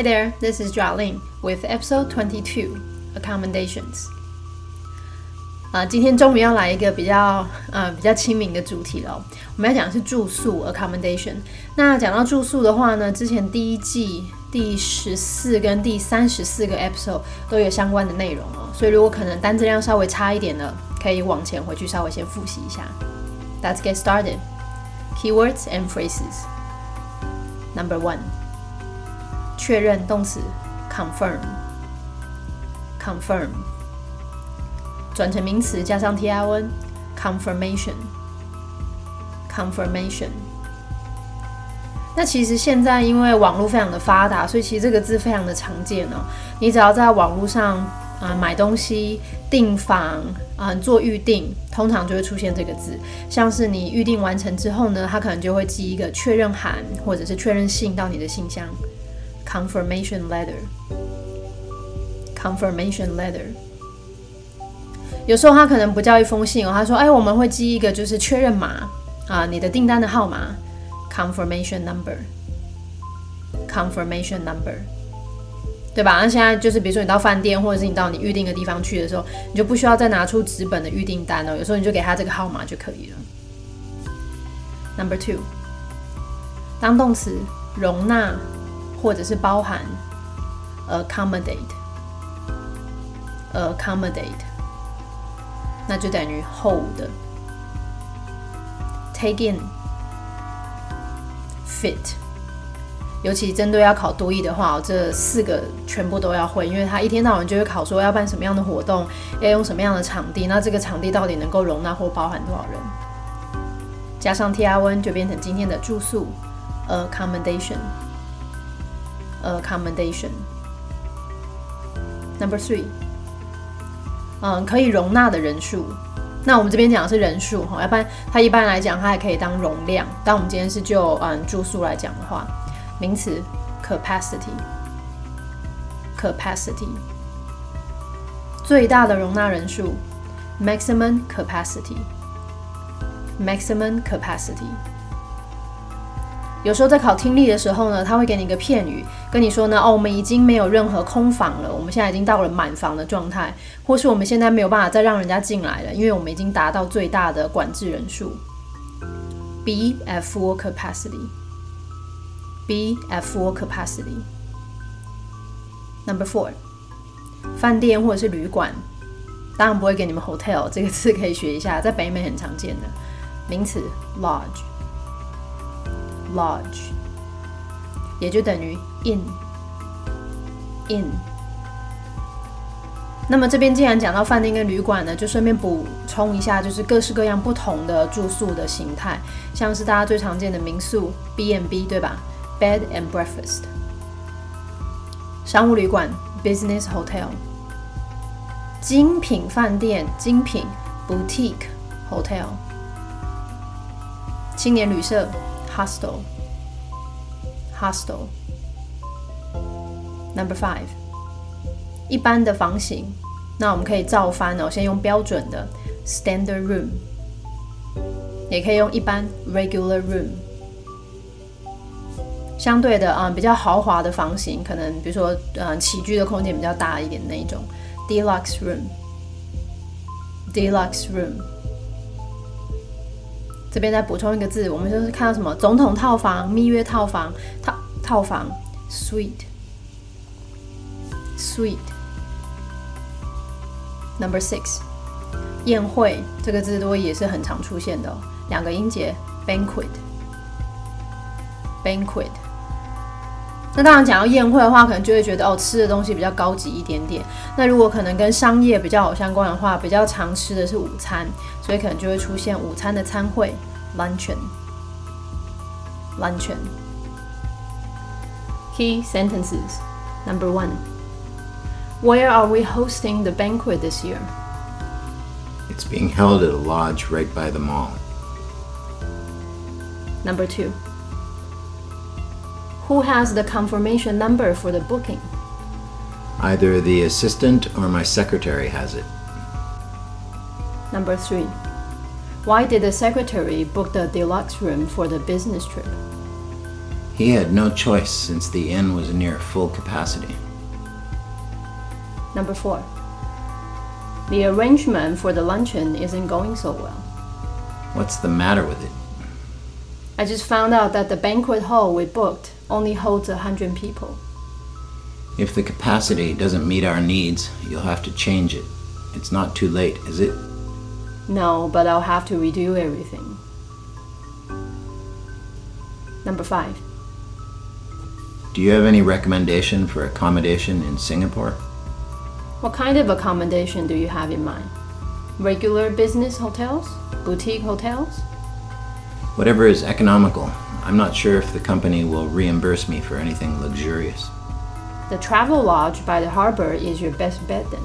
Hi there, this is Jialin with episode twenty-two, accommodations. 啊，今天终于要来一个比较呃比较亲民的主题了。我们要讲的是住宿 accommodation。那讲到住宿的话呢，之前第一季第十四跟第三十四个 episode 都有相关的内容哦。所以如果可能单字量稍微差一点的，可以往前回去稍微先复习一下。Let's get started. Keywords and phrases. Number one. 确认动词 confirm，confirm 转成名词加上 t i n confirmation，confirmation。那其实现在因为网络非常的发达，所以其实这个字非常的常见哦。你只要在网络上啊买东西、订房啊做预订，通常就会出现这个字。像是你预订完成之后呢，他可能就会寄一个确认函或者是确认信到你的信箱。Confirmation letter. Confirmation letter. 有时候他可能不叫一封信哦，他说：“哎，我们会寄一个就是确认码啊，你的订单的号码，confirmation number，confirmation number，对吧？那现在就是比如说你到饭店或者是你到你预定的地方去的时候，你就不需要再拿出纸本的预订单哦，有时候你就给他这个号码就可以了。Number two，当动词容纳。或者是包含 accommodate，accommodate，那就等于 hold，take in，fit。尤其针对要考多义的话，这四个全部都要会，因为他一天到晚就会考说要办什么样的活动，要用什么样的场地，那这个场地到底能够容纳或包含多少人？加上 T R N 就变成今天的住宿 accommodation。Accommodation. Number three，嗯，可以容纳的人数。那我们这边讲的是人数哈，要不然它一般来讲它也可以当容量。当我们今天是就嗯住宿来讲的话，名词 capacity，capacity，最大的容纳人数 maximum capacity，maximum capacity。有时候在考听力的时候呢，他会给你一个片语，跟你说呢，哦，我们已经没有任何空房了，我们现在已经到了满房的状态，或是我们现在没有办法再让人家进来了，因为我们已经达到最大的管制人数。Be at full capacity. Be at full capacity. Number four，饭店或者是旅馆，当然不会给你们 hotel 这个字可以学一下，在北美很常见的名词 lodge。Lodge，也就等于 in，in。那么这边既然讲到饭店跟旅馆呢，就顺便补充一下，就是各式各样不同的住宿的形态，像是大家最常见的民宿 B&B，对吧？Bed and breakfast。商务旅馆 Business Hotel。精品饭店精品 Boutique Hotel。青年旅社。Hostel hostel number five 一般的房型，那我们可以照翻哦，先用标准的 standard room，也可以用一般 regular room。相对的啊，比较豪华的房型，可能比如说嗯起居的空间比较大一点那一种 deluxe room deluxe room。这边再补充一个字，我们就是看到什么总统套房、蜜月套房、套套房，suite，suite。Number six，宴会这个字多也是很常出现的，两个音节，banquet，banquet。那当然讲到宴会的话，可能就会觉得哦，吃的东西比较高级一点点。那如果可能跟商业比较好相关的话，比较常吃的是午餐，所以可能就会出现午餐的餐会 luncheon luncheon。Key sentences number one. Where are we hosting the banquet this year? It's being held at a lodge right by the mall. Number two. Who has the confirmation number for the booking? Either the assistant or my secretary has it. Number three. Why did the secretary book the deluxe room for the business trip? He had no choice since the inn was near full capacity. Number four. The arrangement for the luncheon isn't going so well. What's the matter with it? I just found out that the banquet hall we booked only holds a hundred people. If the capacity doesn't meet our needs, you'll have to change it. It's not too late, is it? No, but I'll have to redo everything. Number five. Do you have any recommendation for accommodation in Singapore? What kind of accommodation do you have in mind? Regular business hotels? Boutique hotels? Whatever is economical. I'm not sure if the company will reimburse me for anything luxurious. The travel lodge by the harbor is your best bet then.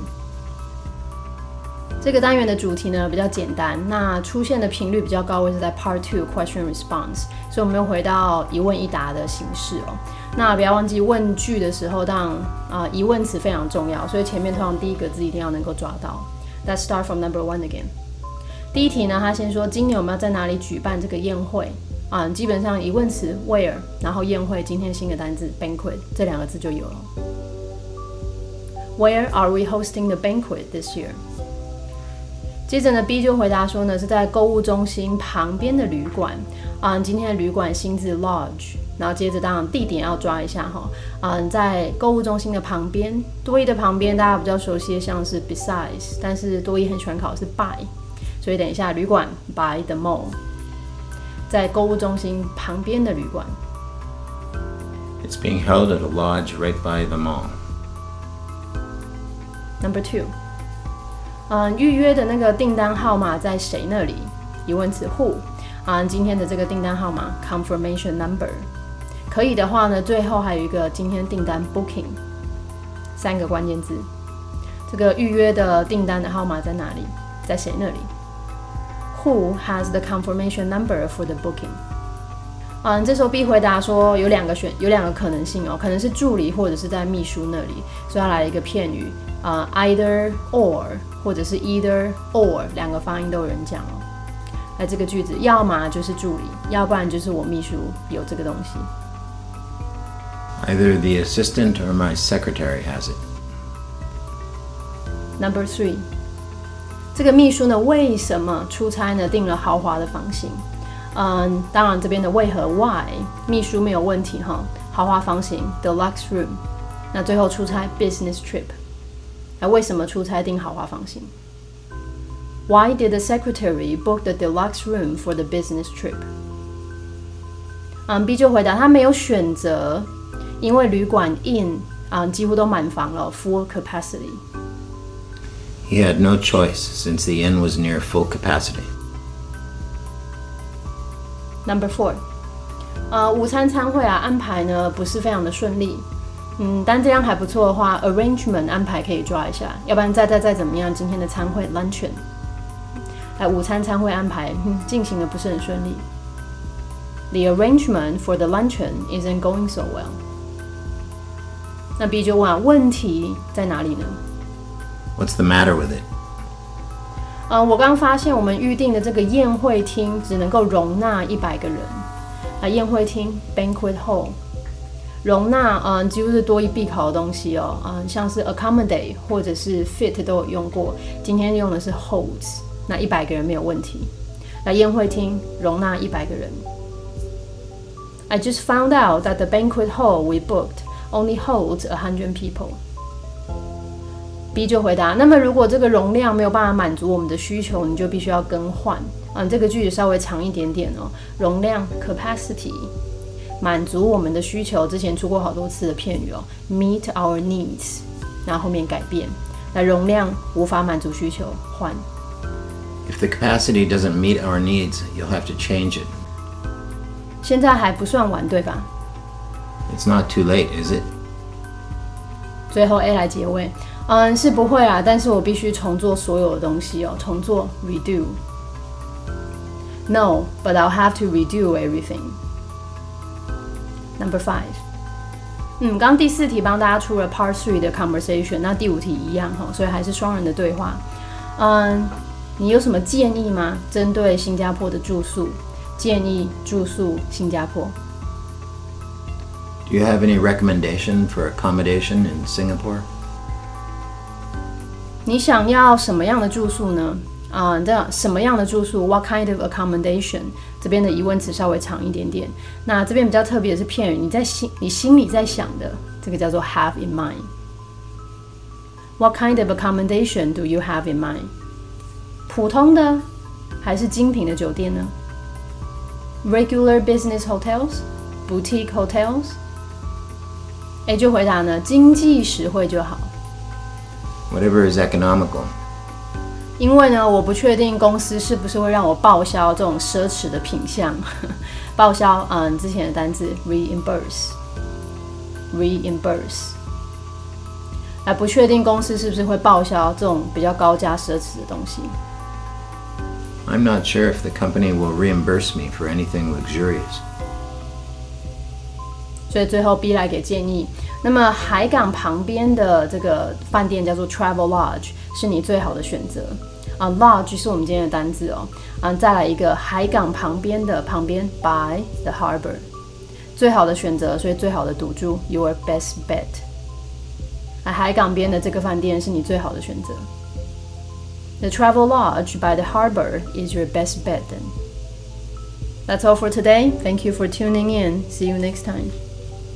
这个单元的主题呢比较简单，那出现的频率比较高，会是在 Part Two Question Response，所以我们又回到一问一答的形式哦。那不要忘记问句的时候，当啊、疑问词非常重要，所以前面通常第一个字一定要能够抓到。Let's start from number one again。 第一题呢，他先说今年我们要在哪里举办这个宴会啊、基本上疑问词 where，然后宴会，今天新的单字 banquet 这两个字就有了。Where are we hosting the banquet this year？接着呢，B 就回答说呢是在购物中心旁边的旅馆啊、今天的旅馆新字 lodge，然后接着当然地点要抓一下哈，嗯、在购物中心的旁边，多义的旁边大家比较熟悉的像是 besides，但是多义很喜欢考的是 by，所以等一下旅馆 by the mall，在购物中心旁边的旅馆。It's being held at a lodge right by the mall. Number two，嗯，预约的那个订单号码在谁那里？疑问词 who，啊、今天的这个订单号码 confirmation number，可以的话呢，最后还有一个今天订单 booking，三个关键字。这个预约的订单的号码在哪里？在谁那里 ？Who has the confirmation number for the booking？嗯，这时候 B 回答说有两个选，有两个可能性哦，可能是助理或者是在秘书那里，所以他来了一个片语，啊、e i t h e r or 或者是 either or 两个发音都有人讲哦。那这个句子要么就是助理，要不然就是我秘书有这个东西。 Either the assistant or my secretary has it. Number three， 这个秘书呢，为什么出差呢订了豪华的房型？嗯，当然这边的为何 why 秘书没有问题哈，豪华房型 deluxe room。那最后出差 business trip，那为什么出差订豪华房型？Why did the secretary book the deluxe room for the business trip？嗯，B 就回答他没有选择，因为旅馆 in 啊、几乎都满房了，full capacity。He had no choice since the inn was near full capacity. Number four，呃，午餐餐会啊安排呢不是非常的顺利，嗯，但这样还不错的话，arrangement 安排可以抓一下，要不然再再再怎么样，今天的餐会 luncheon，哎，午餐餐会安排嗯进行的不是很顺利。The arrangement for the luncheon isn't going so well。那 B 就问啊，问题在哪里呢？ What's the matter with it? 呃，我刚发现我们预定的这个宴会厅只能够容纳一百个人啊、宴会厅 banquet hall 容纳嗯、呃几乎是多一必考的东西哦，嗯、像是 accommodate 或者是 fit 都有用过，今天用的是 holds，那一百个人没有问题。那宴会厅容纳一百个人。I just found out that the banquet hall we booked only holds a hundred people. B 就回答：那么如果这个容量没有办法满足我们的需求，你就必须要更换。嗯，这个句子稍微长一点点哦。容量 capacity 满足我们的需求，之前出过好多次的片语哦，meet our needs，然后后面改变。那容量无法满足需求，换。If the capacity doesn't meet our needs, you'll have to change it. 现在还不算晚，对吧？It's not too late, is it? 最后 A 来结尾，嗯，是不会啊，但是我必须重做所有的东西哦，重做 redo。No, but I'll have to redo everything. Number five. 嗯，刚第四题帮大家出了 Part Three 的 conversation，那第五题一样哈，所以还是双人的对话。嗯，你有什么建议吗？针对新加坡的住宿，建议住宿新加坡。 Do you have any recommendation for accommodation in Singapore? 你想要什么样的住宿呢？啊，这什么样的住宿？What kind of accommodation？这边的疑问词稍微长一点点。那这边比较特别的是片语，你在心你心里在想的，这个叫做 have in mind。What kind of accommodation do you have in mind？普通的还是精品的酒店呢？Regular business hotels, boutique hotels。哎，就回答呢，经济实惠就好。Whatever is economical. 因为呢，我不确定公司是不是会让我报销这种奢侈的品项。报销，嗯，之前的单字 reimburse，reimburse，还不确定公司是不是会报销这种比较高价奢侈的东西。 I'm not sure if the company will reimburse me for anything luxurious. 所以最后 B 来给建议。 那么海港旁边的这个饭店叫做 Travel Lodge，是你最好的选择啊。Lodge 是我们今天的单字哦。啊，再来一个海港旁边的旁边 by the harbor，最好的选择，所以最好的赌注 your best bet。啊，海港边的这个饭店是你最好的选择。The Travel Lodge by the harbor is your best bet then. That's all for today. Thank you for tuning in. See you next time.